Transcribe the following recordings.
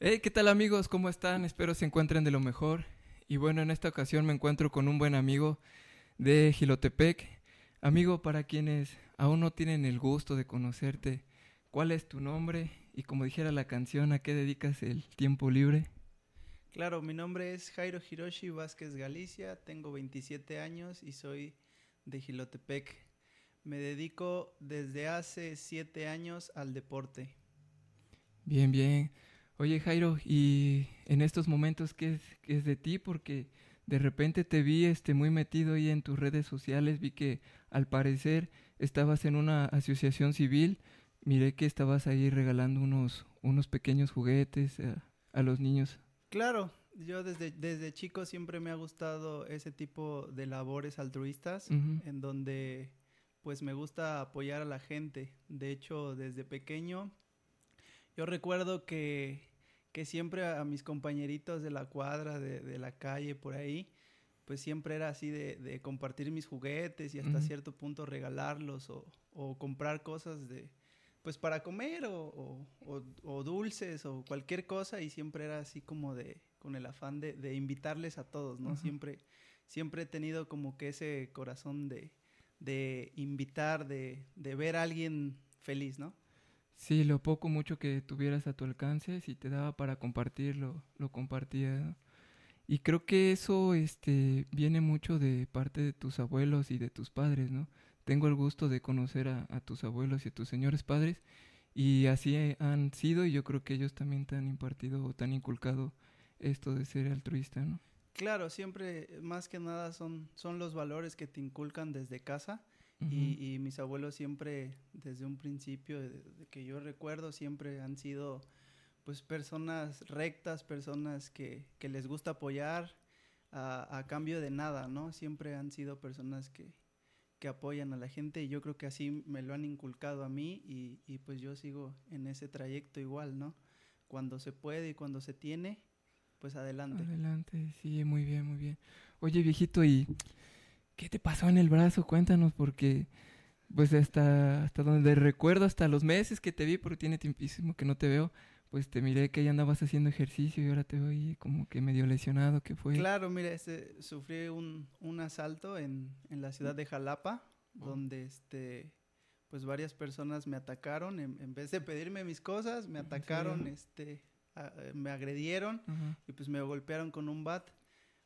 Hey, ¿qué tal amigos? ¿Cómo están? Espero se encuentren de lo mejor. Y bueno, en esta ocasión me encuentro con un buen amigo de Gilotepec. Amigo, para quienes aún no tienen el gusto de conocerte, ¿cuál es tu nombre? Y como dijera la canción, ¿a qué dedicas el tiempo libre? Claro, mi nombre es Jairo Hiroshi Vázquez Galicia, tengo 27 años y soy de Gilotepec. Me dedico desde hace 7 años al deporte. Bien, bien. Oye Jairo, ¿y en estos momentos qué es, qué es de ti? Porque de repente te vi este, muy metido ahí en tus redes sociales, vi que al parecer estabas en una asociación civil, miré que estabas ahí regalando unos, unos pequeños juguetes a, a los niños. Claro, yo desde, desde chico siempre me ha gustado ese tipo de labores altruistas, en donde pues me gusta apoyar a la gente. De hecho, desde pequeño, yo recuerdo que, que siempre a mis compañeritos de la cuadra, de, de la calle, por ahí, pues siempre era así de, de compartir mis juguetes y hasta cierto punto regalarlos o, o comprar cosas de, pues para comer o, o- o- dulces o cualquier cosa y siempre era así como de, con el afán de, de invitarles a todos, ¿no? Siempre, siempre he tenido como que ese corazón de, de invitar, de, de ver a alguien feliz, ¿no? Sí, lo poco mucho que tuvieras a tu alcance, si te daba para compartirlo, lo compartías, ¿no? Y creo que eso este, viene mucho de parte de tus abuelos y de tus padres, ¿no? Tengo el gusto de conocer a, tus abuelos y a tus señores padres y así eh, han sido y yo creo que ellos también te han impartido o te han inculcado esto de ser altruista, ¿no? Claro, siempre, más que nada, son, son los valores que te inculcan desde casa Ujú. y, y mis abuelos siempre, desde un principio de, de que yo recuerdo, siempre han sido pues personas rectas, personas que, que les gusta apoyar a, a cambio de nada, ¿no? Siempre han sido personas que, que apoyan a la gente y yo creo que así me lo han inculcado a mí y, y pues yo sigo en ese trayecto igual, ¿no? Cuando se puede y cuando se tiene, pues adelante. Adelante, sí, muy bien, muy bien. Oye, viejito, ¿y qué te pasó en el brazo? Cuéntanos, porque pues hasta, hasta donde recuerdo, hasta los meses que te vi, porque tiene tiempísimo que no te veo, pues te miré que ya andabas haciendo ejercicio y ahora te veo ahí como que medio lesionado, ¿qué fue? Claro, mira, este, sufrí un, un asalto en, en la ciudad de Jalapa, Oh. donde este, pues varias personas me atacaron, en, en vez de pedirme mis cosas, me ¿En atacaron, este, a- eh, me agredieron y pues me golpearon con un bat,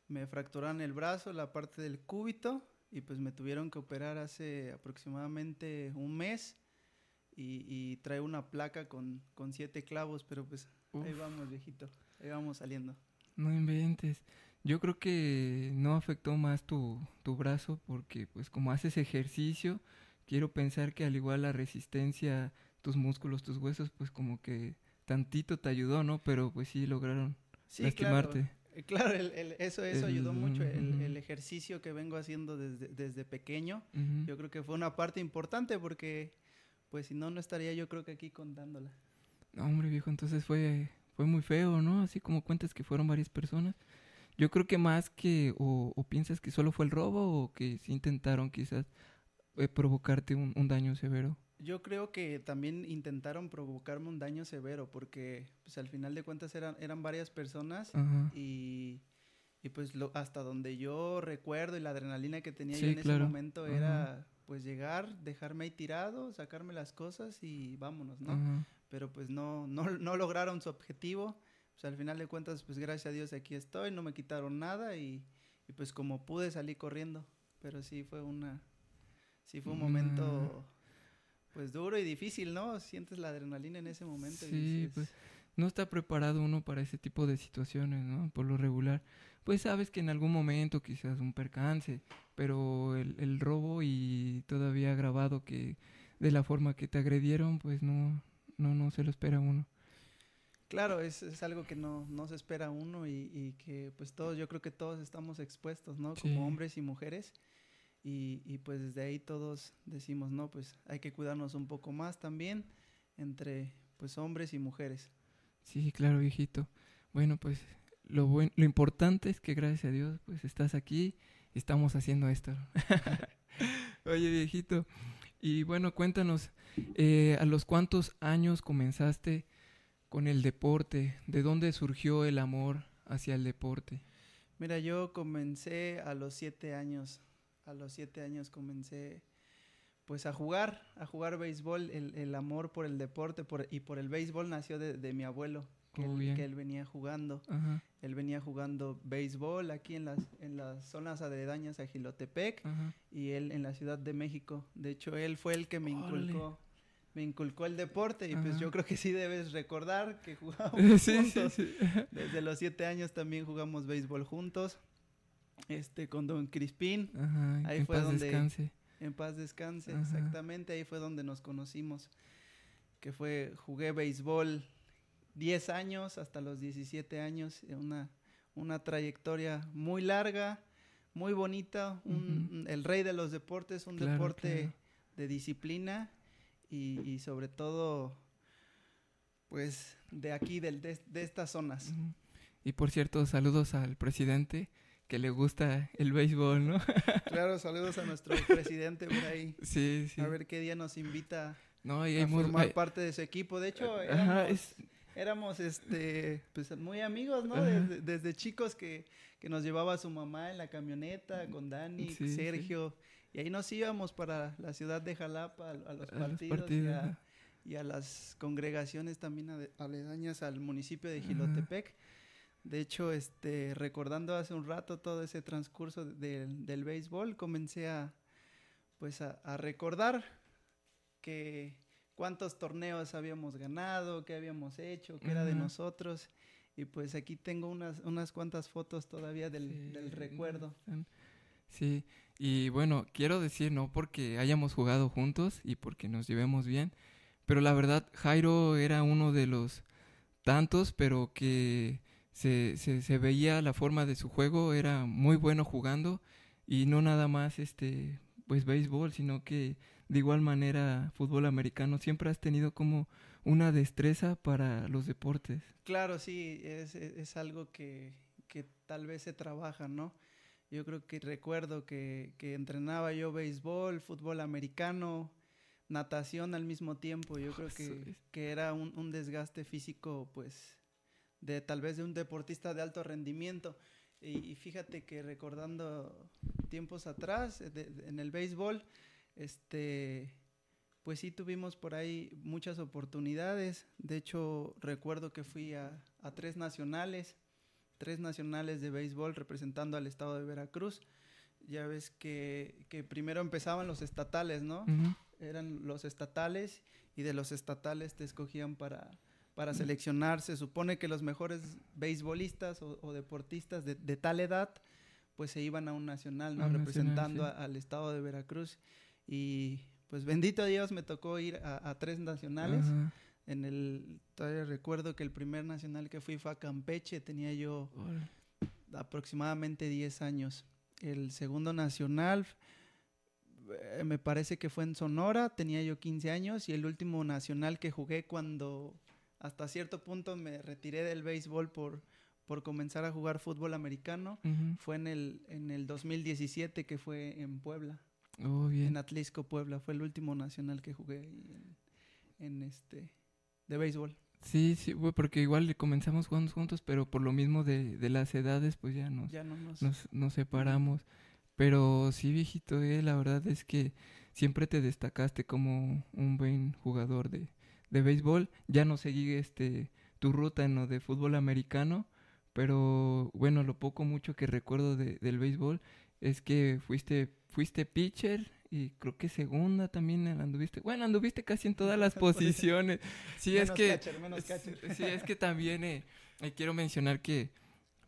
me fracturaron el brazo, la parte del cúbito y pues me tuvieron que operar hace aproximadamente un mes y, y trae una placa con, con siete clavos, pero pues ahí vamos viejito, ahí vamos saliendo. No inventes. Yo creo que no afectó más tu, tu brazo porque pues como haces ejercicio, quiero pensar que al igual la resistencia, tus músculos, tus huesos, pues como que tantito te ayudó, ¿no? Pero pues sí lograron Sí, lastimarte. claro. Claro, el- el- eso, eso ayudó mucho. El, ejercicio que vengo haciendo desde, desde pequeño, yo creo que fue una parte importante porque, pues si no, no estaría yo creo que aquí contándola. No, hombre, viejo, entonces fue, fue muy feo, ¿no? Así como cuentas que fueron varias personas. Yo creo que más que, o, o piensas que solo fue el robo o que sí intentaron quizás eh, provocarte un, un daño severo. Yo creo que también intentaron provocarme un daño severo porque, pues al final de cuentas eran, eran varias personas Ajá. y, y pues lo, hasta donde yo recuerdo y la adrenalina que tenía Sí, yo en claro. ese momento Ajá. era pues llegar, dejarme ahí tirado, sacarme las cosas y vámonos, ¿no? Ajá. pero pues no, no, no lograron su objetivo. Pues al final de cuentas, pues gracias a Dios aquí estoy, no me quitaron nada y, y pues como pude salí corriendo. Pero sí fue una, sí fue un momento pues duro y difícil, ¿no? Sientes la adrenalina en ese momento. y Sí, dices, pues no está preparado uno para ese tipo de situaciones, ¿no? Por lo regular. Pues sabes que en algún momento quizás un percance, pero el, el robo y todavía agravado que de la forma que te agredieron, pues no, no, no se lo espera uno. Claro, es, es algo que no, no se espera uno y, y que pues todos, yo creo que todos estamos expuestos, ¿no? Sí. Como hombres y mujeres. Y, y pues desde ahí todos decimos, no, pues hay que cuidarnos un poco más también entre pues hombres y mujeres. Sí, claro, viejito. Bueno, pues lo buen, lo importante es que gracias a Dios, pues estás aquí, estamos haciendo esto. Oye, viejito, y bueno, cuéntanos, eh, ¿a los cuántos años comenzaste con el deporte. ¿De dónde surgió el amor hacia el deporte? Mira, yo comencé a los siete años. A los siete años comencé pues a jugar, a jugar béisbol. El, el amor por el deporte por, y por el béisbol nació de, de mi abuelo, que, Oh, él, que él venía jugando. Ajá, Él venía jugando béisbol aquí en las, en las zonas aledañas a Gilotepec ajá. y él en la Ciudad de México. De hecho, él fue el que me inculcó, me inculcó el deporte y pues yo creo que sí debes recordar que jugábamos sí, sí, juntos. sí. Desde los siete años también jugamos béisbol juntos. Este, con Don Crispín, Ajá, Ahí en fue paz donde- descanse. en paz descanse, Ajá. exactamente, ahí fue donde nos conocimos. Que fue, jugué béisbol 10 años hasta los 17 años, eh, una, una trayectoria muy larga, muy bonita, un- el rey de los deportes, un Claro, deporte claro. de disciplina y, y sobre todo, pues, de aquí, del, de, de estas zonas. Y por cierto, saludos al presidente que le gusta el béisbol, ¿no? Claro, saludos a nuestro presidente por ahí. sí, sí. A ver qué día nos invita no, y a muy- formar hay- parte de su equipo. De hecho, Ajá, éramos, es- éramos, este, pues muy amigos, ¿no? Ajá. Desde, desde chicos que, que nos llevaba su mamá en la camioneta con Dani, Sí, sí. Sergio. Y ahí nos íbamos para la ciudad de Jalapa a, a los a los partidos, partidos, y, a, ajá. y a las congregaciones también aledañas al municipio de Ajá. De hecho, este, recordando hace un rato todo ese transcurso de- del- del béisbol, comencé a, pues a, a recordar que cuántos torneos habíamos ganado, qué habíamos hecho, qué era de nosotros. Y pues aquí tengo unas, unas cuantas fotos todavía del, Sí, del recuerdo. Sí, y bueno, quiero decir, no porque hayamos jugado juntos y porque nos llevemos bien, pero la verdad, Jairo era uno de los tantos, pero que se, se, se veía la forma de su juego, era muy bueno jugando y no nada más este pues béisbol, sino que de igual manera fútbol americano, siempre has tenido como una destreza para los deportes. Claro, sí, es, es- es algo que, que tal vez se trabaja, ¿no? Yo creo que recuerdo que, que entrenaba yo béisbol, fútbol americano, natación al mismo tiempo. Yo creo que, que era un, un desgaste físico, pues, de tal vez de un deportista de alto rendimiento. Y, y fíjate que recordando tiempos atrás, eh, de- de- en el béisbol, este, pues sí tuvimos por ahí muchas oportunidades. De hecho, recuerdo que fui a, a tres nacionales, tres nacionales de béisbol representando al estado de Veracruz. Ya ves que, que primero empezaban los estatales, ¿no? Eran los estatales y de los estatales te escogían para, para seleccionar. Se supone que los mejores beisbolistas o, o deportistas de, de tal edad pues se iban a un nacional, ¿no? A un nacional, Representando sí. a- al estado de Veracruz. Y pues bendito Dios me tocó ir a, a tres nacionales. Ajá. En el, todavía recuerdo que el primer nacional que fui fue a Campeche, tenía yo aproximadamente 10 años. El segundo nacional eh, me parece que fue en Sonora, tenía yo 15 años y el último nacional que jugué cuando hasta cierto punto me retiré del béisbol por, por comenzar a jugar fútbol americano fue en el, en el 2017 que fue en Puebla, Oh, bien. en Atlisco, Puebla. Fue el último nacional que jugué en, en este de béisbol. Sí, sí, porque igual comenzamos jugando juntos, pero por lo mismo de, de las edades, pues ya nos, Ya no nos... nos, nos separamos. Pero sí, viejito, eh, la verdad es que siempre te destacaste como un buen jugador de, de béisbol. Ya no seguí este, tu ruta en lo de fútbol americano, pero bueno, lo poco mucho que recuerdo de- del béisbol es que fuiste, fuiste pitcher y creo que segunda también anduviste. Bueno, anduviste casi en todas las posiciones. Sí, es que... catcher, menos catcher. Sí, es que también eh, eh, quiero mencionar que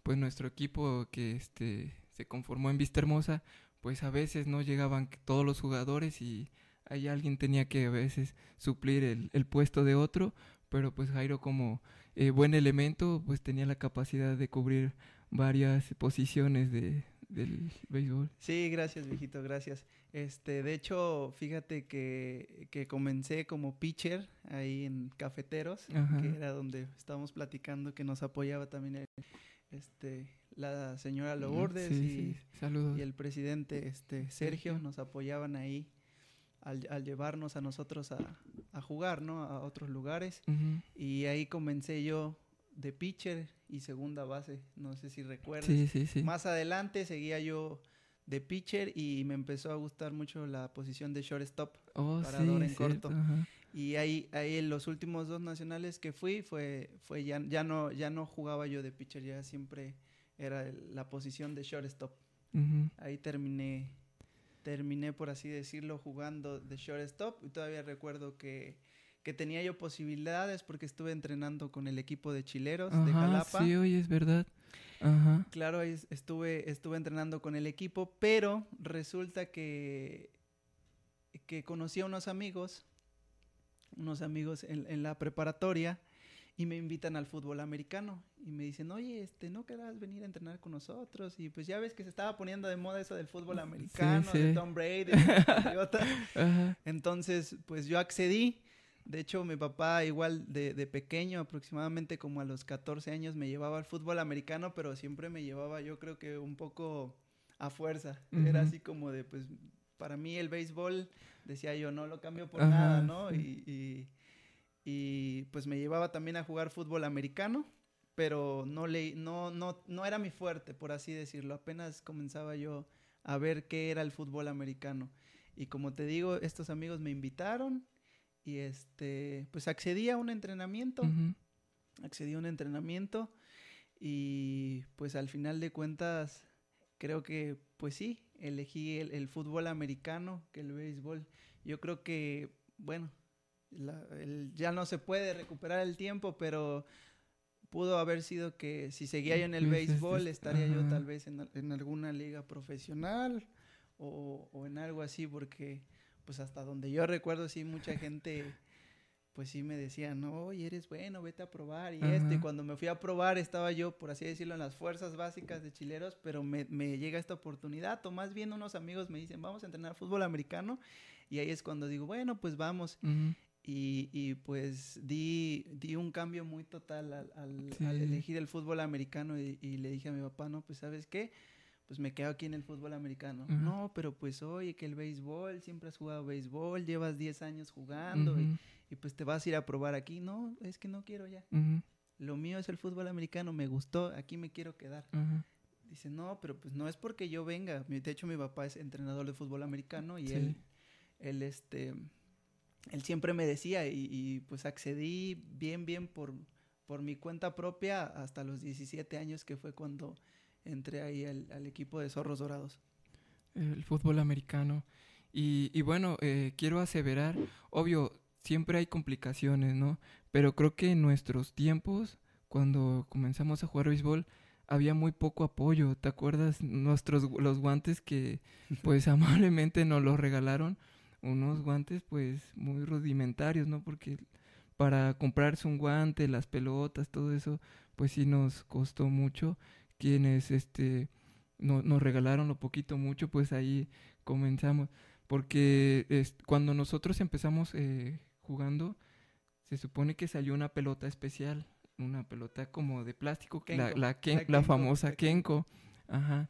pues nuestro equipo que este se conformó en Vista Hermosa, pues a veces no llegaban todos los jugadores y ahí alguien tenía que a veces suplir el, el puesto de otro, pero pues Jairo como eh, buen elemento pues tenía la capacidad de cubrir varias posiciones de, del béisbol. Sí, gracias, viejito, gracias. Este, de hecho, fíjate que, que comencé como pitcher ahí en Cafeteros, Ajá. que era donde estábamos platicando, que nos apoyaba también el- este, la señora Lourdes Sí, y, sí, saludos. y el presidente este, Sergio, Sergio. nos apoyaban ahí al, al llevarnos a nosotros a, a, jugar, ¿no? A otros lugares. Ujú. Y ahí comencé yo de pitcher y segunda base, no sé si recuerdas. Sí, sí, sí. Más adelante seguía yo de pitcher y me empezó a gustar mucho la posición de shortstop. Oh, parador sí, en cierto, corto. ajá. Y ahí, ahí en los últimos dos nacionales que fui, fue, fue ya, ya, no, ya no jugaba yo de pitcher, ya siempre era la posición de shortstop. Ujú. Ahí terminé, terminé por así decirlo, jugando de shortstop. Y todavía recuerdo que, que tenía yo posibilidades porque estuve entrenando con el equipo de chileros de Jalapa. sí, oye, es verdad. Ajá. Claro, estuve, estuve entrenando con el equipo, pero resulta que, que conocí a unos amigos, unos amigos en, en la preparatoria, y me invitan al fútbol americano. Y me dicen, oye, este, ¿no querrás venir a entrenar con nosotros? Y pues ya ves que se estaba poniendo de moda eso del fútbol americano, de sí. Tom Brady, de. Entonces, pues yo accedí. De hecho, mi papá igual de, de pequeño, aproximadamente como a los 14 años, me llevaba al fútbol americano, pero siempre me llevaba yo creo que un poco a fuerza. Era Ujú. así como de, pues, para mí el béisbol, decía yo, no lo cambio por Ajá, nada, ¿no? sí. Y, y- y, pues me llevaba también a jugar fútbol americano, pero no, le, no, no, no era mi fuerte, por así decirlo. Apenas comenzaba yo a ver qué era el fútbol americano. Y como te digo, estos amigos me invitaron y este, pues accedí a un entrenamiento, Ujú. accedí a un entrenamiento y pues al final de cuentas creo que pues sí, elegí el, el fútbol americano que el béisbol. Yo creo que, bueno, la- el- ya no se puede recuperar el tiempo, pero pudo haber sido que si seguía yo en el este, béisbol estaría yo tal vez en, al- en alguna liga profesional o, o en algo así, porque pues hasta donde yo recuerdo sí mucha gente pues sí me decía, no, oye, eres bueno, vete a probar y Ajá. cuando me fui a probar estaba yo, por así decirlo, en las fuerzas básicas de chileros, pero me, me llega esta oportunidad, o más bien unos amigos me dicen, vamos a entrenar fútbol americano. Y ahí es cuando digo, bueno, pues vamos. Y, y, pues di, di un cambio muy total al, al- Sí. al elegir el fútbol americano y, y le dije a mi papá, no, pues sabes qué, pues me quedo aquí en el fútbol americano. No, pero pues oye, que el béisbol, siempre has jugado béisbol, llevas 10 años jugando y, pues te vas a ir a probar aquí. No, es que no quiero ya. Lo mío es el fútbol americano, me gustó, aquí me quiero quedar. Dice, no, pero pues no es porque yo venga. De hecho, mi papá es entrenador de fútbol americano y Sí. él, él, este, él siempre me decía y, pues accedí bien, bien por, por mi cuenta propia hasta los 17 años que fue cuando entré ahí al, equipo de Zorros Dorados. el fútbol americano. Y, bueno, eh, quiero aseverar, obvio, siempre hay complicaciones, ¿no? Pero creo que en nuestros tiempos, cuando comenzamos a jugar béisbol, había muy poco apoyo. ¿Te acuerdas? Nuestros, los guantes que pues amablemente nos los regalaron, unos guantes pues muy rudimentarios, ¿no? Porque para comprarse un guante, las pelotas, todo eso, pues sí nos costó mucho. Quienes, este, no- nos regalaron lo poquito mucho, pues ahí comenzamos. Porque es- cuando nosotros empezamos eh, jugando, se supone que salió una pelota especial, una pelota como de plástico, la, Kenko, la, Ken- la la Kenko, famosa. Kenko. Ajá.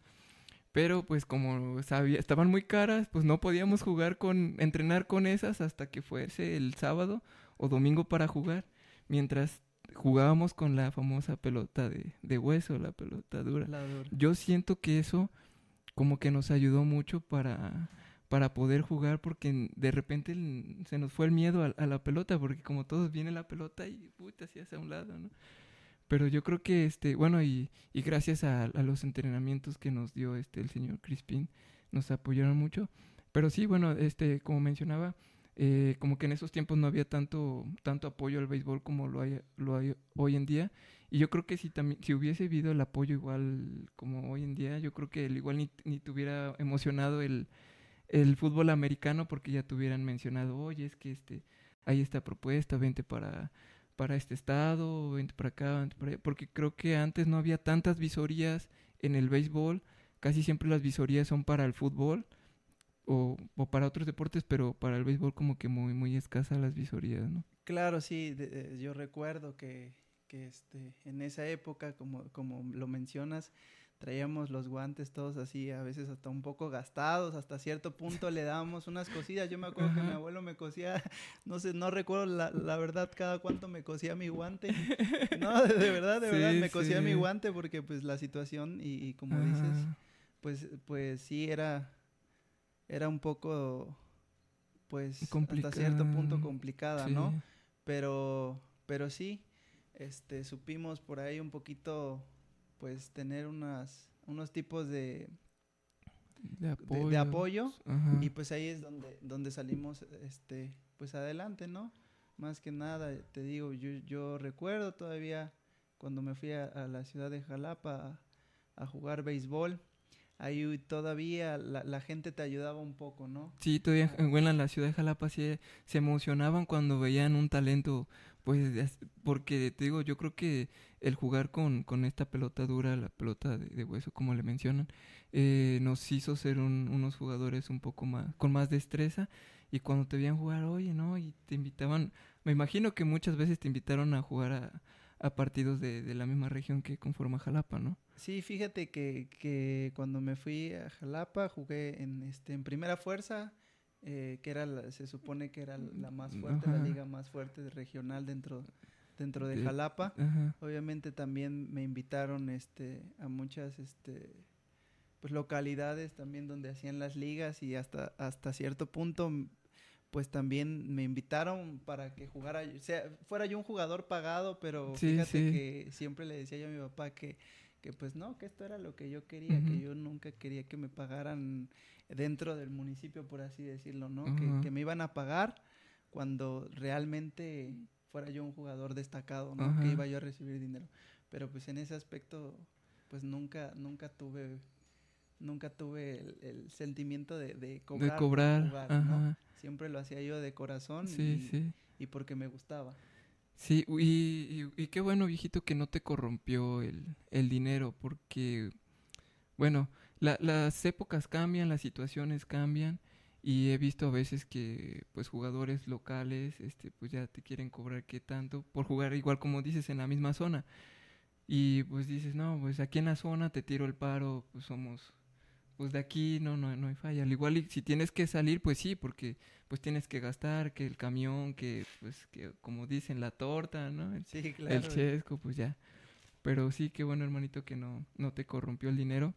Pero pues como sabía, estaban muy caras, pues no podíamos jugar con, entrenar con esas hasta que fuese el sábado o domingo para jugar. Mientras jugábamos con la famosa pelota de, de hueso, la pelota dura. La dura. Yo siento que eso como que nos ayudó mucho para, para poder jugar porque de repente se nos fue el miedo a, a la pelota porque como todos viene la pelota y te hacías a un lado, ¿no? Pero yo creo que este, bueno, y, y gracias a, a los entrenamientos que nos dio este el señor Crispin, nos apoyaron mucho. Pero sí, bueno, este, como mencionaba, eh, como que en esos tiempos no había tanto, tanto apoyo al béisbol como lo hay, lo hay hoy en día. Y yo creo que si también, si hubiese habido el apoyo igual como hoy en día, yo creo que el igual ni, ni te hubiera emocionado el, el fútbol americano porque ya te hubieran mencionado, oye, es que este, hay esta propuesta, vente para, para este estado, vente para acá, vente para allá. Porque creo que antes no había tantas visorías en el béisbol, casi siempre las visorías son para el fútbol o, o para otros deportes, pero para el béisbol como que muy, muy escasas las visorías, ¿no? Claro, sí, de- yo recuerdo que, que este, en esa época, como, como lo mencionas, traíamos los guantes todos así, a veces hasta un poco gastados, hasta cierto punto le dábamos unas cosillas. Yo me acuerdo que mi abuelo me cosía, no sé, no recuerdo la, la, verdad cada cuánto me cosía mi guante. No, de, verdad, de verdad, me cosía mi guante porque pues la situación y, y como dices, pues, pues sí era, era un poco, pues hasta cierto punto complicada, ¿no? Pero, pero sí, este, supimos por ahí un poquito pues tener unas, unos tipos de, de apoyo, y pues ahí es donde, donde salimos este, pues adelante, ¿no? Más que nada, te digo, yo, yo recuerdo todavía cuando me fui a, la ciudad de Jalapa a, a jugar béisbol, ahí todavía la, gente te ayudaba un poco, ¿no? Sí, todavía en la ciudad de Jalapa sí, se emocionaban cuando veían un talento, pues, porque te digo, yo creo que el jugar con, con esta pelota dura, la pelota de, hueso, como le mencionan, eh, nos hizo ser unos jugadores un poco más, con más destreza, y cuando te veían jugar, oye, ¿no? Y te invitaban, me imagino que muchas veces te invitaron a jugar a, a partidos de, de la misma región que conforma Jalapa, ¿no? Sí, fíjate que, que cuando me fui a Jalapa jugué en, este, en primera fuerza, eh, que era se supone que era la más fuerte, la liga más fuerte regional dentro, dentro de, Jalapa. Obviamente también me invitaron este, a muchas este, pues, localidades también donde hacían las ligas y hasta, hasta cierto punto pues también me invitaron para que jugara, o sea, fuera yo un jugador pagado, pero fíjate que siempre le decía yo a mi papá que que pues no, que esto era lo que yo quería, que yo nunca quería que me pagaran dentro del municipio, por así decirlo, ¿no? que, me iban a pagar cuando realmente fuera yo un jugador destacado, ¿no? Que iba yo a recibir dinero. Pero pues en ese aspecto, pues nunca, nunca tuve, nunca tuve el, sentimiento de, cobrar. De cobrar, Siempre lo hacía yo de corazón y, y porque me gustaba. Sí, y, y, qué bueno, viejito, que no te corrompió el, el dinero, porque, bueno, las épocas cambian, las situaciones cambian, y he visto a veces que, pues, jugadores locales, este, pues ya te quieren cobrar qué tanto, por jugar igual como dices, en la misma zona. Y pues dices, no, pues aquí en la zona te tiro el paro, pues somos pues de aquí no, no, no hay falla. Al igual y si tienes que salir, pues sí, porque pues tienes que gastar, que el camión, que pues que como dicen la torta, ¿no? El, sí, claro. El chesco, pues ya. Pero sí, qué bueno hermanito que no, no te corrompió el dinero.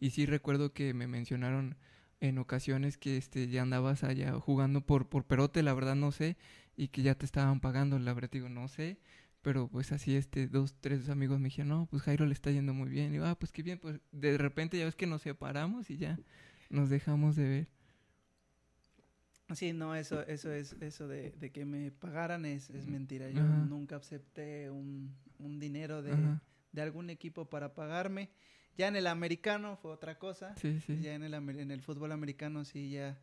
Y sí recuerdo que me mencionaron en ocasiones que este ya andabas allá jugando por, por perote, la verdad no sé, y que ya te estaban pagando, la verdad digo, no sé, pero pues así, este, dos, tres amigos me dijeron, no, pues Jairo le está yendo muy bien. Y yo, ah, pues qué bien, pues de repente ya ves que nos separamos y ya nos dejamos de ver. Sí, no, eso, eso es, eso de, de que me pagaran es, es mentira. Yo nunca acepté un, un dinero de, de, algún equipo para pagarme. Ya en el americano fue otra cosa. Sí, sí. Ya en el, en el fútbol americano sí ya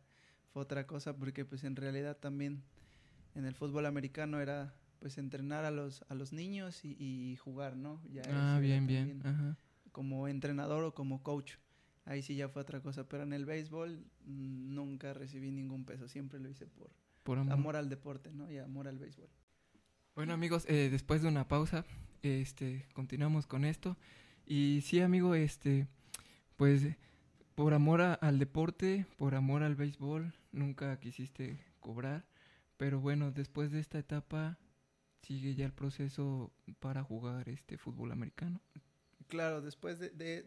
fue otra cosa porque pues en realidad también en el fútbol americano era pues entrenar a los, a los niños y, jugar, ¿no? Ya ah, bien, bien. Como entrenador o como coach. Ahí sí ya fue otra cosa, pero en el béisbol mm, nunca recibí ningún peso, siempre lo hice por, por amor. al deporte, ¿no? Y amor al béisbol. Bueno amigos, eh, después de una pausa, este, continuamos con esto. Y sí, amigo, este, pues por amor al deporte, por amor al béisbol, nunca quisiste cobrar. Pero bueno, después de esta etapa, sigue ya el proceso para jugar este fútbol americano. Claro, después de, de,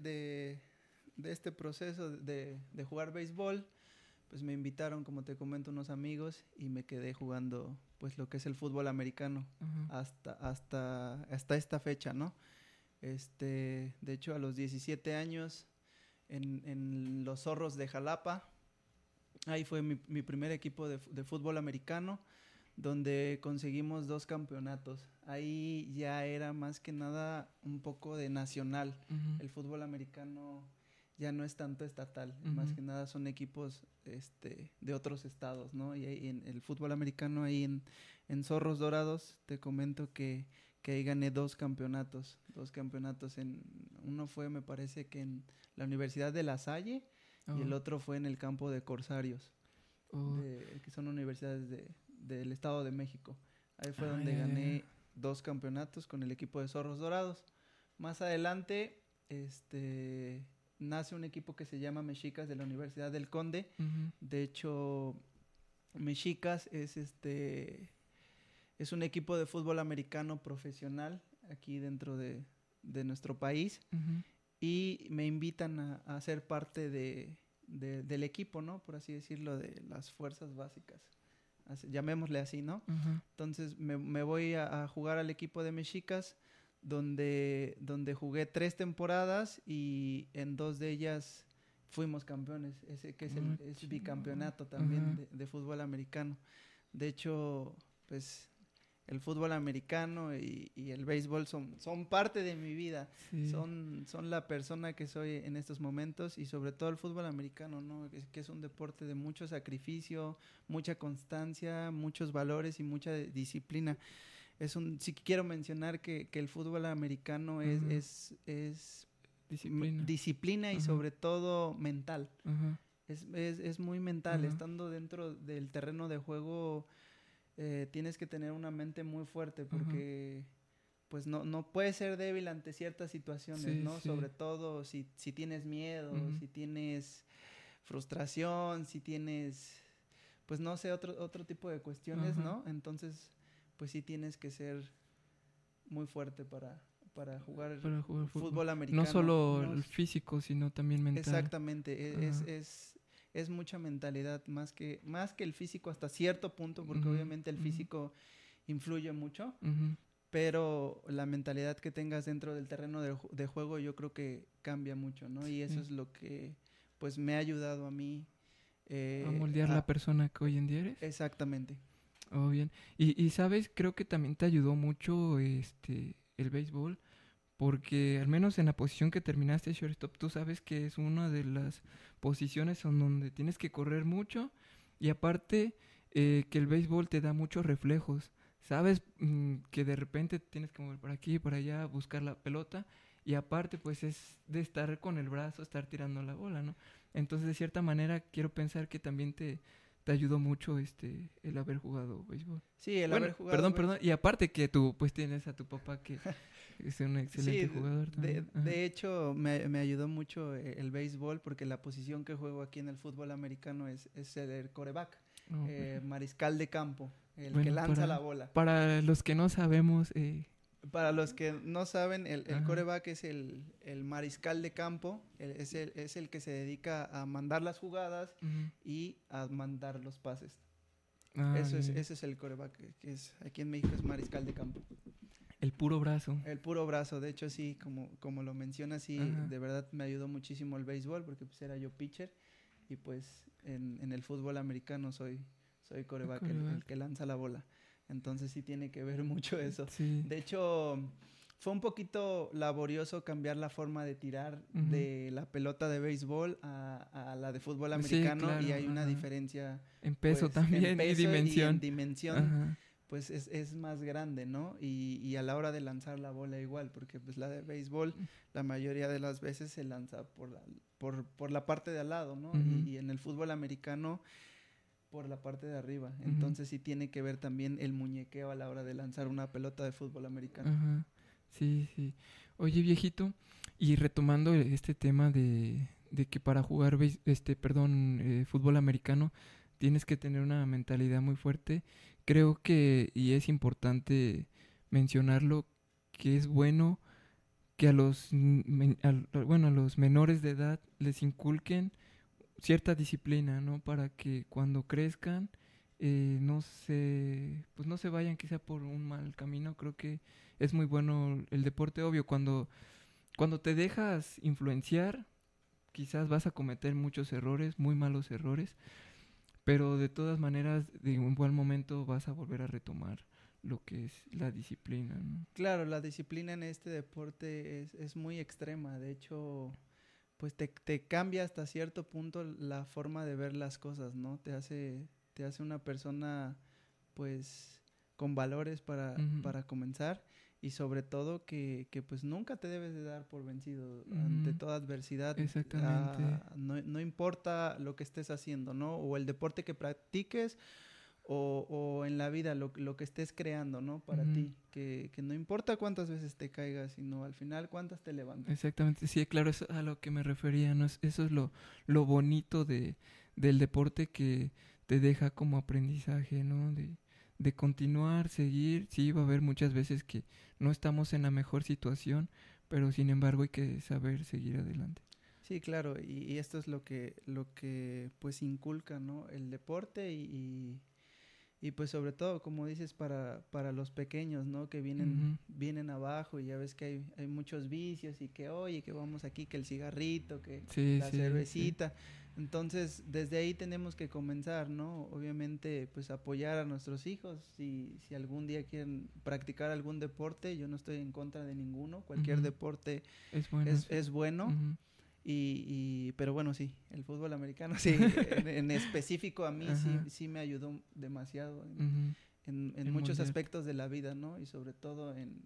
de, este proceso de, de, jugar béisbol, pues me invitaron, como te comento, unos amigos y me quedé jugando pues lo que es el fútbol americano hasta, hasta, hasta esta fecha, ¿no? Este, de hecho, a los 17 años, en, en los zorros de Jalapa, ahí fue mi, mi primer equipo de, de fútbol americano donde conseguimos dos campeonatos. Ahí ya era más que nada un poco de nacional. El fútbol americano ya no es tanto estatal, más que nada son equipos este, de otros estados, ¿no? Y en el fútbol americano ahí en, en Zorros Dorados te comento que, que ahí gané dos campeonatos, dos campeonatos en uno fue me parece que en la Universidad de La Salle y el oh. otro fue en el campo de Corsarios, oh. que son universidades de, del Estado de México. Ahí fue donde gané dos campeonatos con el equipo de Zorros Dorados. Más adelante, este, nace un equipo que se llama Mexicas de la Universidad del Conde. De hecho, Mexicas es este es un equipo de fútbol americano profesional aquí dentro de, nuestro país y me invitan a, ser parte de, del equipo, ¿no? Por así decirlo, de las fuerzas básicas. llamémosle así, ¿no? Entonces me, voy a, jugar al equipo de Mexicas donde, donde jugué tres temporadas y en dos de ellas fuimos campeones, ese que es el ah, bicampeonato también de, fútbol americano. De hecho, pues el fútbol americano y, el béisbol son, son parte de mi vida, son, son la persona que soy en estos momentos y sobre todo el fútbol americano, ¿no? que es un deporte de mucho sacrificio, mucha constancia, muchos valores y mucha disciplina. Es un, sí quiero mencionar que, que el fútbol americano es, es, es disciplina, disciplina y sobre todo mental. es, es, es, muy mental. Estando dentro del terreno de juego, eh, tienes que tener una mente muy fuerte porque pues no, no puedes ser débil ante ciertas situaciones, ¿no? Sobre todo si, si tienes miedo, si tienes frustración, si tienes, pues no sé, otro, otro tipo de cuestiones, ¿no? Entonces pues sí tienes que ser muy fuerte para, para jugar, fútbol. americano. No solo el físico, sino también mental. Exactamente, e, es, es, es, mucha mentalidad, más que, más que el físico hasta cierto punto, porque obviamente el físico influye mucho, pero la mentalidad que tengas dentro del terreno de, juego yo creo que cambia mucho, ¿no? Y eso es lo que pues me ha ayudado a mí. Eh, a moldear la persona que hoy en día eres. Exactamente. Oh, bien. Y, y, sabes, creo que también te ayudó mucho este el béisbol, porque al menos en la posición que terminaste shortstop, tú sabes que es una de las posiciones en donde tienes que correr mucho y aparte eh, que el béisbol te da muchos reflejos. Sabes mm, que de repente tienes que mover por aquí, por allá, buscar la pelota y aparte pues es de estar con el brazo, estar tirando la bola, ¿no? Entonces de cierta manera quiero pensar que también te, te ayudó mucho este el haber jugado béisbol. Sí, el haber jugado. Perdón, perdón. Y aparte que tú pues tienes a tu papá que es un excelente jugador. De, de, hecho, me, me, ayudó mucho eh, el béisbol porque la posición que juego aquí en el fútbol americano es, es el coreback, oh, eh, mariscal de campo, el que lanza la bola. Para los que no sabemos, eh, para los que no saben, el, el coreback es el, mariscal de campo, es, el, es el que se dedica a mandar las jugadas y a mandar los pases. Ah, Eso es, ese es el coreback, que es, aquí en México es mariscal de campo. El puro brazo. El puro brazo, de hecho sí, como, como lo mencionas, sí, de verdad me ayudó muchísimo el béisbol porque pues era yo pitcher y pues en, en el fútbol americano soy, soy coreback, el que lanza la bola. Entonces sí tiene que ver mucho eso. De hecho, fue un poquito laborioso cambiar la forma de tirar de la pelota de béisbol a, la de fútbol americano y hay una diferencia. En peso pues, también y dimensión. en dimensión. Pues es, más grande, ¿no? Y, a la hora de lanzar la bola igual, porque pues la de béisbol la mayoría de las veces se lanza por la, por, por la parte de al lado, ¿no? y, en el fútbol americano por la parte de arriba. Entonces sí tiene que ver también el muñequeo a la hora de lanzar una pelota de fútbol americano. Sí, sí. Oye, viejito, y retomando este tema de, de que para jugar este, perdón, eh, fútbol americano tienes que tener una mentalidad muy fuerte. Creo que, y es importante mencionarlo, que es bueno que a los, bueno, a los menores de edad les inculquen cierta disciplina, ¿no? Para que cuando crezcan eh, no se, pues no se vayan quizá por un mal camino. Creo que es muy bueno el deporte, obvio, cuando, cuando te dejas influenciar, quizás vas a cometer muchos errores, muy malos errores, pero de todas maneras, de un buen momento vas a volver a retomar lo que es la disciplina. ¿no? Claro, la disciplina en este deporte es, es muy extrema. De hecho, pues te, te, cambia hasta cierto punto la forma de ver las cosas, ¿no? Te hace, te hace una persona, pues, con valores para, para comenzar y sobre todo que, que, pues nunca te debes de dar por vencido ante toda adversidad. Exactamente. no, no, importa lo que estés haciendo, ¿no? O el deporte que practiques o, o en la vida, lo, lo, que estés creando, ¿no? Para ti, que, que, no importa cuántas veces te caigas, sino al final cuántas te levantas. Exactamente, sí, claro, eso es a lo que me refería, ¿no? Eso es lo, lo bonito de, del deporte que te deja como aprendizaje, ¿no? De, de continuar, seguir, sí, va a haber muchas veces que no estamos en la mejor situación, pero sin embargo hay que saber seguir adelante. Sí, claro, y, y esto es lo que, lo que pues inculca, ¿no? El deporte y, y pues sobre todo, como dices, para, para los pequeños, ¿no? Que vienen, uh -huh. vienen abajo y ya ves que hay, hay, muchos vicios y que, oye, que vamos aquí, que el cigarrito, que sí, la sí, cervecita. Sí. Entonces, desde ahí tenemos que comenzar, ¿no? Obviamente, pues apoyar a nuestros hijos. Si, si algún día quieren practicar algún deporte, yo no estoy en contra de ninguno. Cualquier uh -huh. deporte es bueno. Es, es bueno. Uh -huh. Y, y, pero bueno, sí, el fútbol americano, sí, en, en, específico a mí sí, sí, me ayudó demasiado en, en, en muchos mundial. aspectos de la vida, ¿no? Y sobre todo en,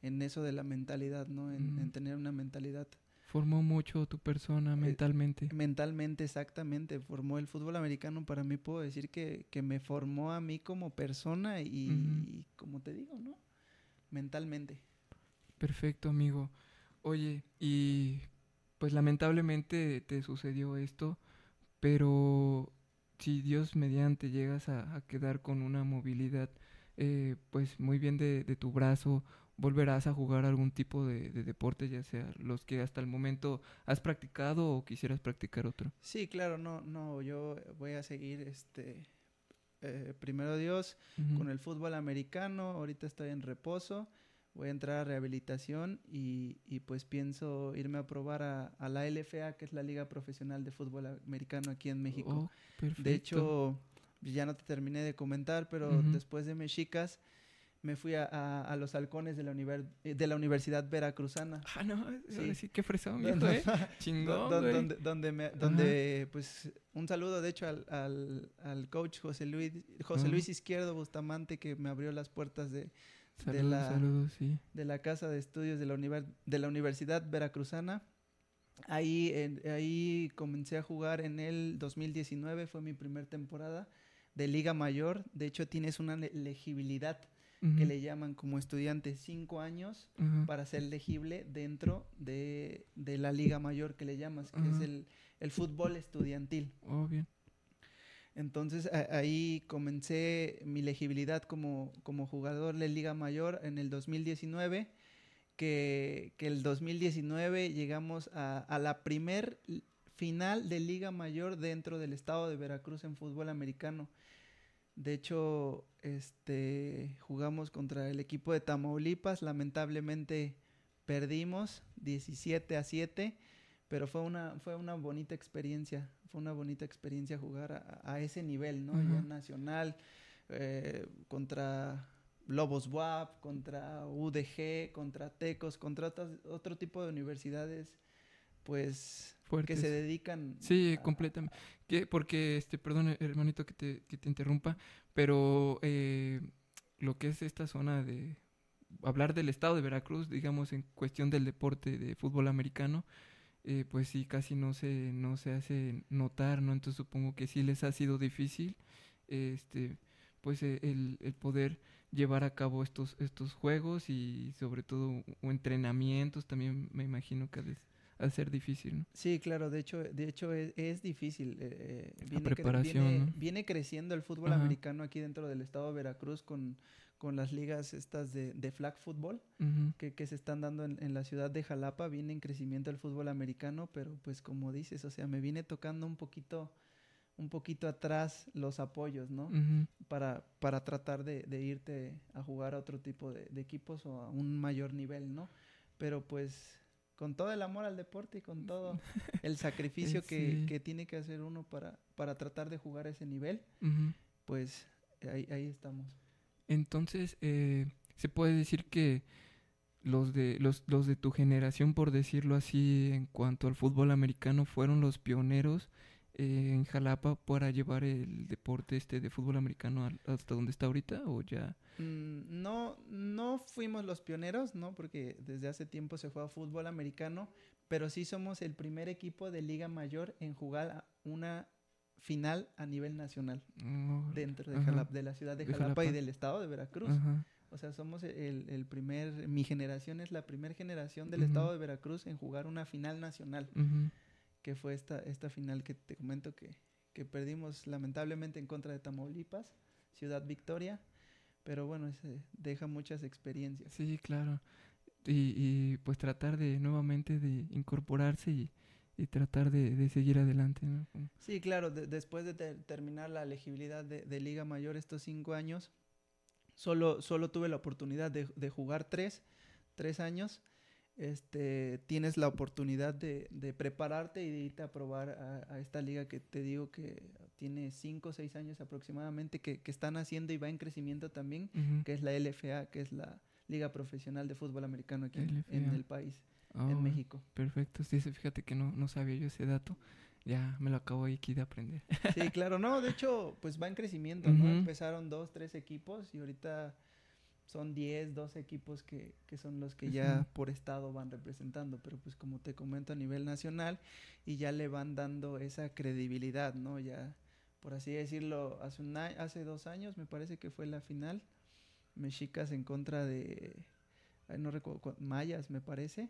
en eso de la mentalidad, ¿no? En, tener una mentalidad. Formó mucho tu persona mentalmente. Eh, mentalmente, exactamente. Formó el fútbol americano, para mí puedo decir que, que me formó a mí como persona y, uh -huh. y como te digo, ¿no? Mentalmente. Perfecto, amigo. Oye, y pues lamentablemente te sucedió esto, pero si Dios mediante llegas a, a quedar con una movilidad eh, pues muy bien de, de, tu brazo, volverás a jugar algún tipo de, de, deporte, ya sea los que hasta el momento has practicado o quisieras practicar otro. Sí, claro, no, no, yo voy a seguir este eh, primero Dios uh -huh. con el fútbol americano, ahorita estoy en reposo voy a entrar a rehabilitación y, y pues pienso irme a probar a, a, la LFA, que es la Liga Profesional de Fútbol Americano aquí en México. Oh, de hecho, ya no te terminé de comentar, pero uh -huh. después de Mexicas me fui a, a, a, los halcones de la, univer de la Universidad Veracruzana. Ah, no, sí, sí qué fresón, viejo, ¿eh? Chingón, donde, donde, donde, me, donde pues, un saludo, de hecho, al, al, al coach José Luis, José. Luis Izquierdo Bustamante, que me abrió las puertas de, Saludos, de, la, saludos, sí. de la Casa de Estudios de la, Univer de la Universidad Veracruzana. Ahí, en, ahí comencé a jugar en el 2019, fue mi primera temporada de Liga Mayor. De hecho, tienes una elegibilidad uh -huh. que le llaman como estudiante cinco años uh -huh. para ser elegible dentro de, de, la Liga Mayor que le llamas, que uh -huh. es el, el, fútbol estudiantil. Oh, bien. Entonces a, ahí comencé mi elegibilidad como, como jugador de Liga Mayor en el 2019, que, que el 2019 llegamos a, a, la primer final de Liga Mayor dentro del estado de Veracruz en fútbol americano. De hecho, este, jugamos contra el equipo de Tamaulipas, lamentablemente perdimos 17 a 7, pero fue una, fue una bonita experiencia fue una bonita experiencia jugar a, a ese nivel, ¿no? Uh -huh. nacional, eh, contra Lobos WAP, contra UDG, contra Tecos, contra otro tipo de universidades, pues, Fuertes. que se dedican... Sí, a, completamente. ¿Qué? Porque, este, perdón, hermanito, que te, que te interrumpa, pero eh, lo que es esta zona de... Hablar del estado de Veracruz, digamos, en cuestión del deporte de fútbol americano, eh, pues sí, casi no se, no se hace notar, ¿no? Entonces supongo que sí les ha sido difícil, este, pues eh, el, el, poder llevar a cabo estos, estos juegos y sobre todo o entrenamientos también me imagino que ha de, ser difícil, ¿no? Sí, claro, de hecho, de hecho es, es difícil. Eh, viene, La preparación, viene, ¿no? viene, creciendo el fútbol Ajá. americano aquí dentro del estado de Veracruz con con las ligas estas de, de flag football uh -huh. que, que, se están dando en, en, la ciudad de Jalapa. Viene en crecimiento el fútbol americano, pero pues como dices, o sea, me viene tocando un poquito, un poquito atrás los apoyos, ¿no? Uh -huh. para, para tratar de, de, irte a jugar a otro tipo de, de, equipos o a un mayor nivel, ¿no? Pero pues con todo el amor al deporte y con todo el sacrificio que, sí. que, tiene que hacer uno para, para tratar de jugar a ese nivel, uh -huh. pues ahí, ahí estamos. Entonces, eh, se puede decir que los de, los, los de tu generación, por decirlo así, en cuanto al fútbol americano, fueron los pioneros eh, en Jalapa para llevar el deporte este de fútbol americano hasta donde está ahorita o ya mm, no no fuimos los pioneros no porque desde hace tiempo se juega fútbol americano pero sí somos el primer equipo de liga mayor en jugar una final a nivel nacional Oh, dentro de, ajá. Jalapa- de la ciudad de De Jalapa, y del estado de Veracruz. Ajá. O sea, somos el, el primer, mi generación es la primera generación del estado de Veracruz en jugar una final nacional. Que fue esta, esta final que te comento que, que perdimos lamentablemente en contra de Tamaulipas, Ciudad Victoria, pero bueno, ese deja muchas experiencias. Sí, claro. Y, y pues tratar de nuevamente de incorporarse y, y tratar de, de seguir adelante, Sí, claro, de- después de ter- terminar la elegibilidad de, de Liga Mayor estos cinco años, solo, solo tuve la oportunidad de, de jugar tres, tres años. Este, tienes la oportunidad de, de prepararte y de irte a probar a, a esta liga que te digo que tiene cinco o seis años aproximadamente que, que están haciendo y va en crecimiento también, que es la LFA, que es la Liga Profesional de Fútbol Americano aquí en, el país, Oh, en México. Perfecto. Sí, fíjate que no, no sabía yo ese dato. Ya me lo acabo aquí de aprender. Sí, claro, no, de hecho, pues va en crecimiento. Empezaron dos, tres equipos y ahorita son 10, 12 equipos que, que son los que ya por estado van representando, pero pues como te comento a nivel nacional y ya le van dando esa credibilidad, ¿no? Ya, por así decirlo, hace, un hace dos años me parece que fue la final, Mexicas en contra de, ay, no recuerdo, cu- Mayas me parece,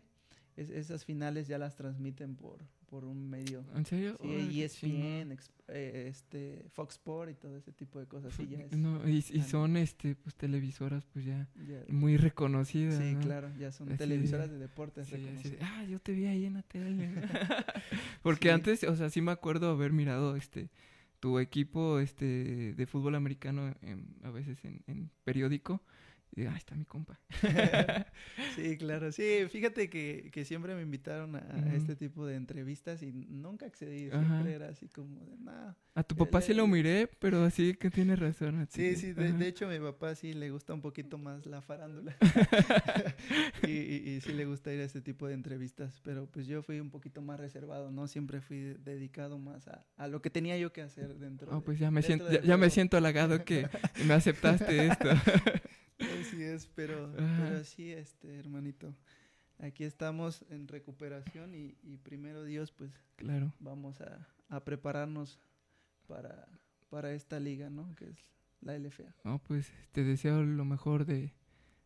Es- esas finales ya las transmiten por, por un medio ¿En serio? Sí, ESPN, ex- eh, este, Fox Sport y todo ese tipo de cosas. Sí, ya es- No, y, son este pues televisoras pues ya ya- muy reconocidas. sí, ¿no? claro, ya son Así televisoras de- de deportes Sí, así de, reconocidas. ah, yo te vi ahí en la tele. Porque antes, o sea, sí me acuerdo haber mirado este tu equipo este de fútbol americano en- a veces en, en periódico. Y ah, está mi compa. sí, claro. Sí, fíjate que, que siempre me invitaron a, este tipo de entrevistas y nunca accedí. Ajá. Siempre era así como de nada. A tu papá sí lo miré, pero así que tiene razón. Sí, sí, de, hecho a mi papá sí le gusta un poquito más la farándula. y, y- y sí le gusta ir a este tipo de entrevistas, pero pues yo fui un poquito más reservado, ¿no? Siempre fui de- dedicado más a, a lo que tenía yo que hacer dentro. Oh, pues ya me siento, ya, ya me siento halagado que me aceptaste esto. Así es, pero, pero sí, este, hermanito. Aquí estamos en recuperación y, y primero Dios, pues claro. vamos a, a prepararnos para, para esta liga, ¿no? Que es la LFA. No, pues te deseo lo mejor de,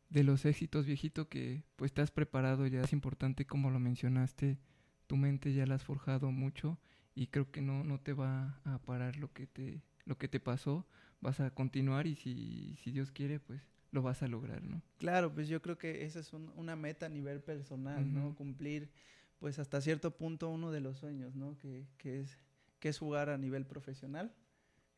de los éxitos, viejito, que pues te has preparado ya. Es importante, como lo mencionaste, tu mente ya la has forjado mucho y creo que no, no te va a parar lo que te, lo que te pasó. Vas a continuar y si, si Dios quiere, pues lo vas a lograr, ¿no? Claro, pues yo creo que esa es un- una meta a nivel personal, ¿no? Cumplir, pues hasta cierto punto, uno de los sueños, ¿no? Que, que es, que es jugar a nivel profesional.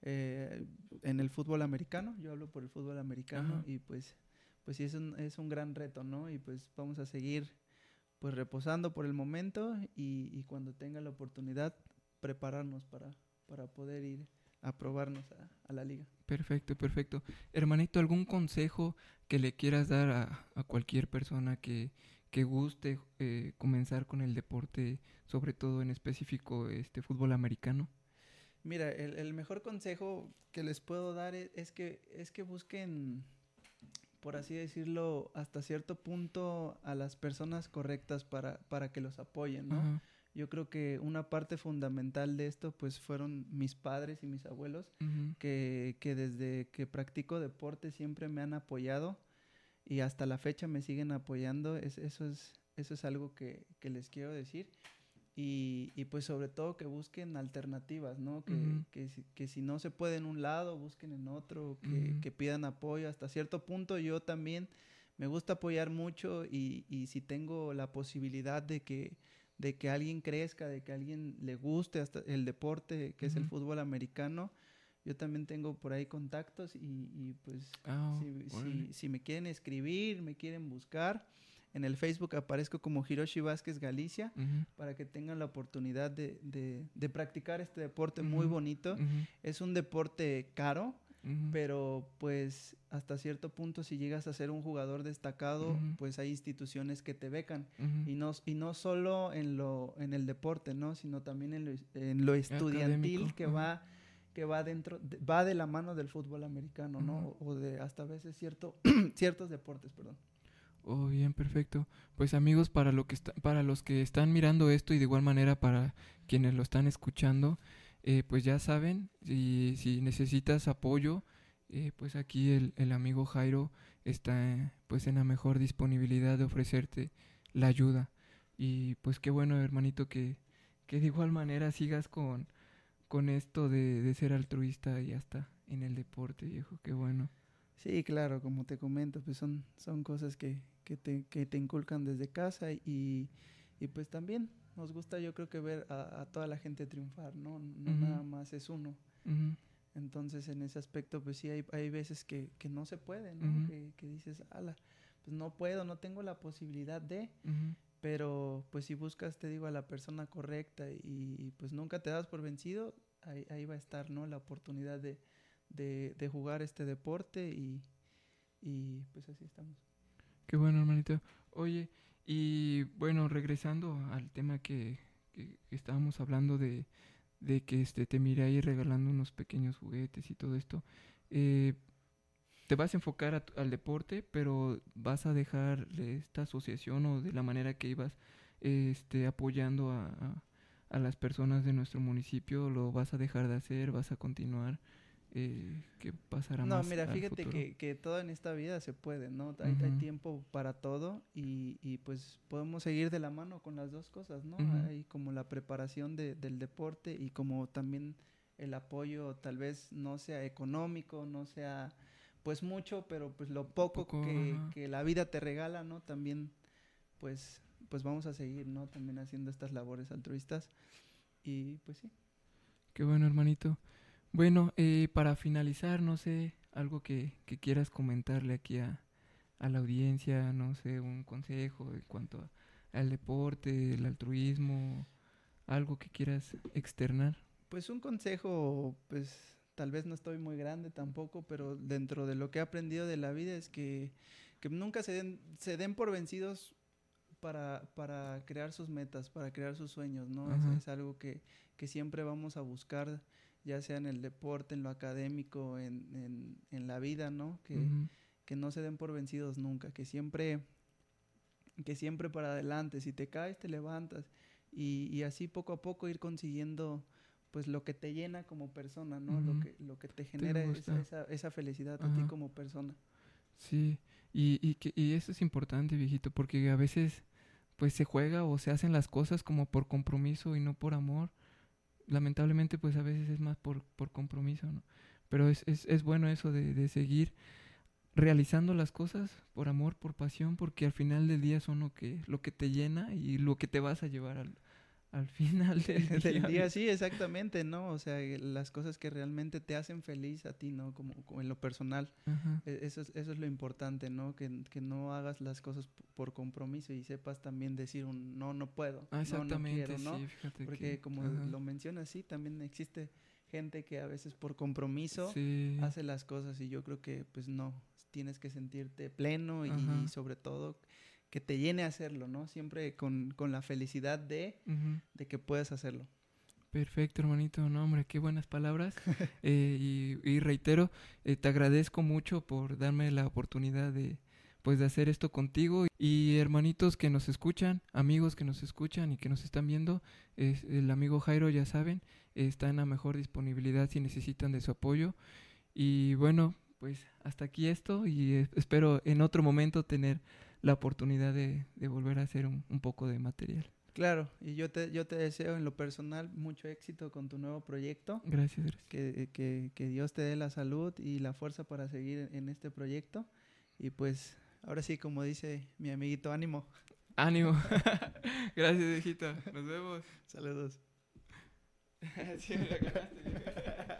eh, en el fútbol americano, yo hablo por el fútbol americano y pues, pues sí es un, es un gran reto, ¿no? Y pues vamos a seguir pues reposando por el momento y, y cuando tenga la oportunidad prepararnos para, para poder ir a probarnos a, a la liga. Perfecto, perfecto. Hermanito, ¿algún consejo que le quieras dar a, a cualquier persona que, que guste eh, comenzar con el deporte, sobre todo en específico este fútbol americano? Mira, el, el mejor consejo que les puedo dar es, es que, es que busquen, por así decirlo, hasta cierto punto a las personas correctas para, para que los apoyen, ¿no? Ajá, Yo creo que una parte fundamental de esto pues fueron mis padres y mis abuelos ujú, que, que desde que practico deporte siempre me han apoyado y hasta la fecha me siguen apoyando. Es, eso, es, eso es algo que, que les quiero decir. Y, y pues sobre todo que busquen alternativas, ¿no? Que, Ujú. que, si, que si no se puede en un lado, busquen en otro, que, Ujú. que pidan apoyo. Hasta cierto punto yo también me gusta apoyar mucho y, y si tengo la posibilidad de que, de que alguien crezca, de que alguien le guste hasta el deporte, que es el fútbol americano, yo también tengo por ahí contactos y, y, pues Ah, si, si- órale. si me quieren escribir, me quieren buscar, en el Facebook aparezco como Hiroshi Vázquez Galicia para que tengan la oportunidad de, de- de practicar este deporte muy bonito. Es un deporte caro, pero pues hasta cierto punto si llegas a ser un jugador destacado, pues hay instituciones que te becan. Y no, y no solo en lo en el deporte, ¿no? Sino también en lo, en lo estudiantil Académico, que va que va dentro de- va de la mano del fútbol americano, ¿no? O de hasta a veces cierto ciertos deportes, perdón. Oh, bien, perfecto. Pues amigos, para lo que está, para los que están mirando esto y de igual manera para quienes lo están escuchando, eh, pues ya saben, y si necesitas apoyo, eh, pues aquí el, el, amigo Jairo está pues en la mejor disponibilidad de ofrecerte la ayuda. Y pues qué bueno, hermanito, que, que de igual manera sigas con, con esto de, de ser altruista y hasta en el deporte, viejo, qué bueno. Sí, claro, como te comento, pues son, son cosas que, que, te, que te inculcan desde casa y, y pues también nos gusta yo creo que ver a, a toda la gente triunfar, ¿no? No nada más es uno. Entonces en ese aspecto pues sí hay, hay veces que, que no se puede, ¿no? que, que, dices, ala, pues no puedo, no tengo la posibilidad de, pero pues si buscas, te digo, a la persona correcta y, y pues nunca te das por vencido, ahí, ahí va a estar, ¿no? La oportunidad de, de, de jugar este deporte y, y pues así estamos. Qué bueno, hermanito. Oye, y bueno, regresando al tema que, que, que estábamos hablando de, de, que este, te miré ahí regalando unos pequeños juguetes y todo esto, eh, te vas a enfocar a, al deporte, pero vas a dejar esta asociación o de la manera que ibas este, apoyando a, a las personas de nuestro municipio, lo vas a dejar de hacer, vas a continuar eh, ¿qué pasará no, más mira, al fíjate que, que todo en esta vida se puede, ¿no? Hay, tiempo para todo y, y pues podemos seguir de la mano con las dos cosas, ¿no? Hay como la preparación de, del deporte y como también el apoyo tal vez no sea económico, no sea pues mucho, pero pues lo poco, Poco, que, que la vida te regala, ¿no? También pues pues vamos a seguir, ¿no? También haciendo estas labores altruistas y pues sí. Qué bueno, hermanito. Bueno, eh, para finalizar, no sé, algo que, que quieras comentarle aquí a, a la audiencia, no sé, un consejo en cuanto a- al deporte, el altruismo, algo que quieras externar. Pues un consejo, pues tal vez no estoy muy grande tampoco, pero dentro de lo que he aprendido de la vida es que, que nunca se den, se den por vencidos para, para crear sus metas, para crear sus sueños, ¿no? Es, Ajá. es algo que, que siempre vamos a buscar, ya sea en el deporte, en lo académico, en, en, en la vida, ¿no? Que, que no se den por vencidos nunca, que siempre, que siempre para adelante, si te caes te levantas y, y así poco a poco ir consiguiendo pues lo que te llena como persona, ¿no? Lo que, lo que te genera esa, esa, esa felicidad a ti como persona. Sí, y, y, que, y eso es importante, viejito, porque a veces pues se juega o se hacen las cosas como por compromiso y no por amor. Lamentablemente pues a veces es más por, por compromiso, ¿no? Pero es, es, es bueno eso de, de seguir realizando las cosas por amor, por pasión, porque al final del día son lo que, lo que te llena y lo que te vas a llevar al, al final del día. Del día, sí, exactamente, ¿no? O sea, eh, las cosas que realmente te hacen feliz a ti, ¿no? Como, como en lo personal. Ajá. E- Eso es, eso es lo importante, ¿no? Que, que no hagas las cosas por compromiso y sepas también decir un no, no puedo. Ah, no, no exactamente, quiero, ¿no? sí, fíjate Porque que- como ajá. lo mencionas, sí, también existe gente que a veces por compromiso Sí. hace las cosas y yo creo que pues no, tienes que sentirte pleno y sobre todo que te llene hacerlo, ¿no? Siempre con, con la felicidad de, de que puedas hacerlo. Perfecto, hermanito. No, hombre, qué buenas palabras. Eh, y, y reitero, eh, te agradezco mucho por darme la oportunidad de, pues, de hacer esto contigo. Y hermanitos que nos escuchan, amigos que nos escuchan y que nos están viendo, es, el amigo Jairo, ya saben, está en la mejor disponibilidad si necesitan de su apoyo. Y bueno, pues hasta aquí esto y eh, espero en otro momento tener la oportunidad de, de volver a hacer un, un poco de material. Claro, y yo te, yo te deseo en lo personal mucho éxito con tu nuevo proyecto. Gracias, gracias. Que, que, que Dios te dé la salud y la fuerza para seguir en, este proyecto. Y pues ahora sí, como dice mi amiguito, ánimo. Ánimo. Gracias, viejita. Nos vemos. Saludos. Sí, me.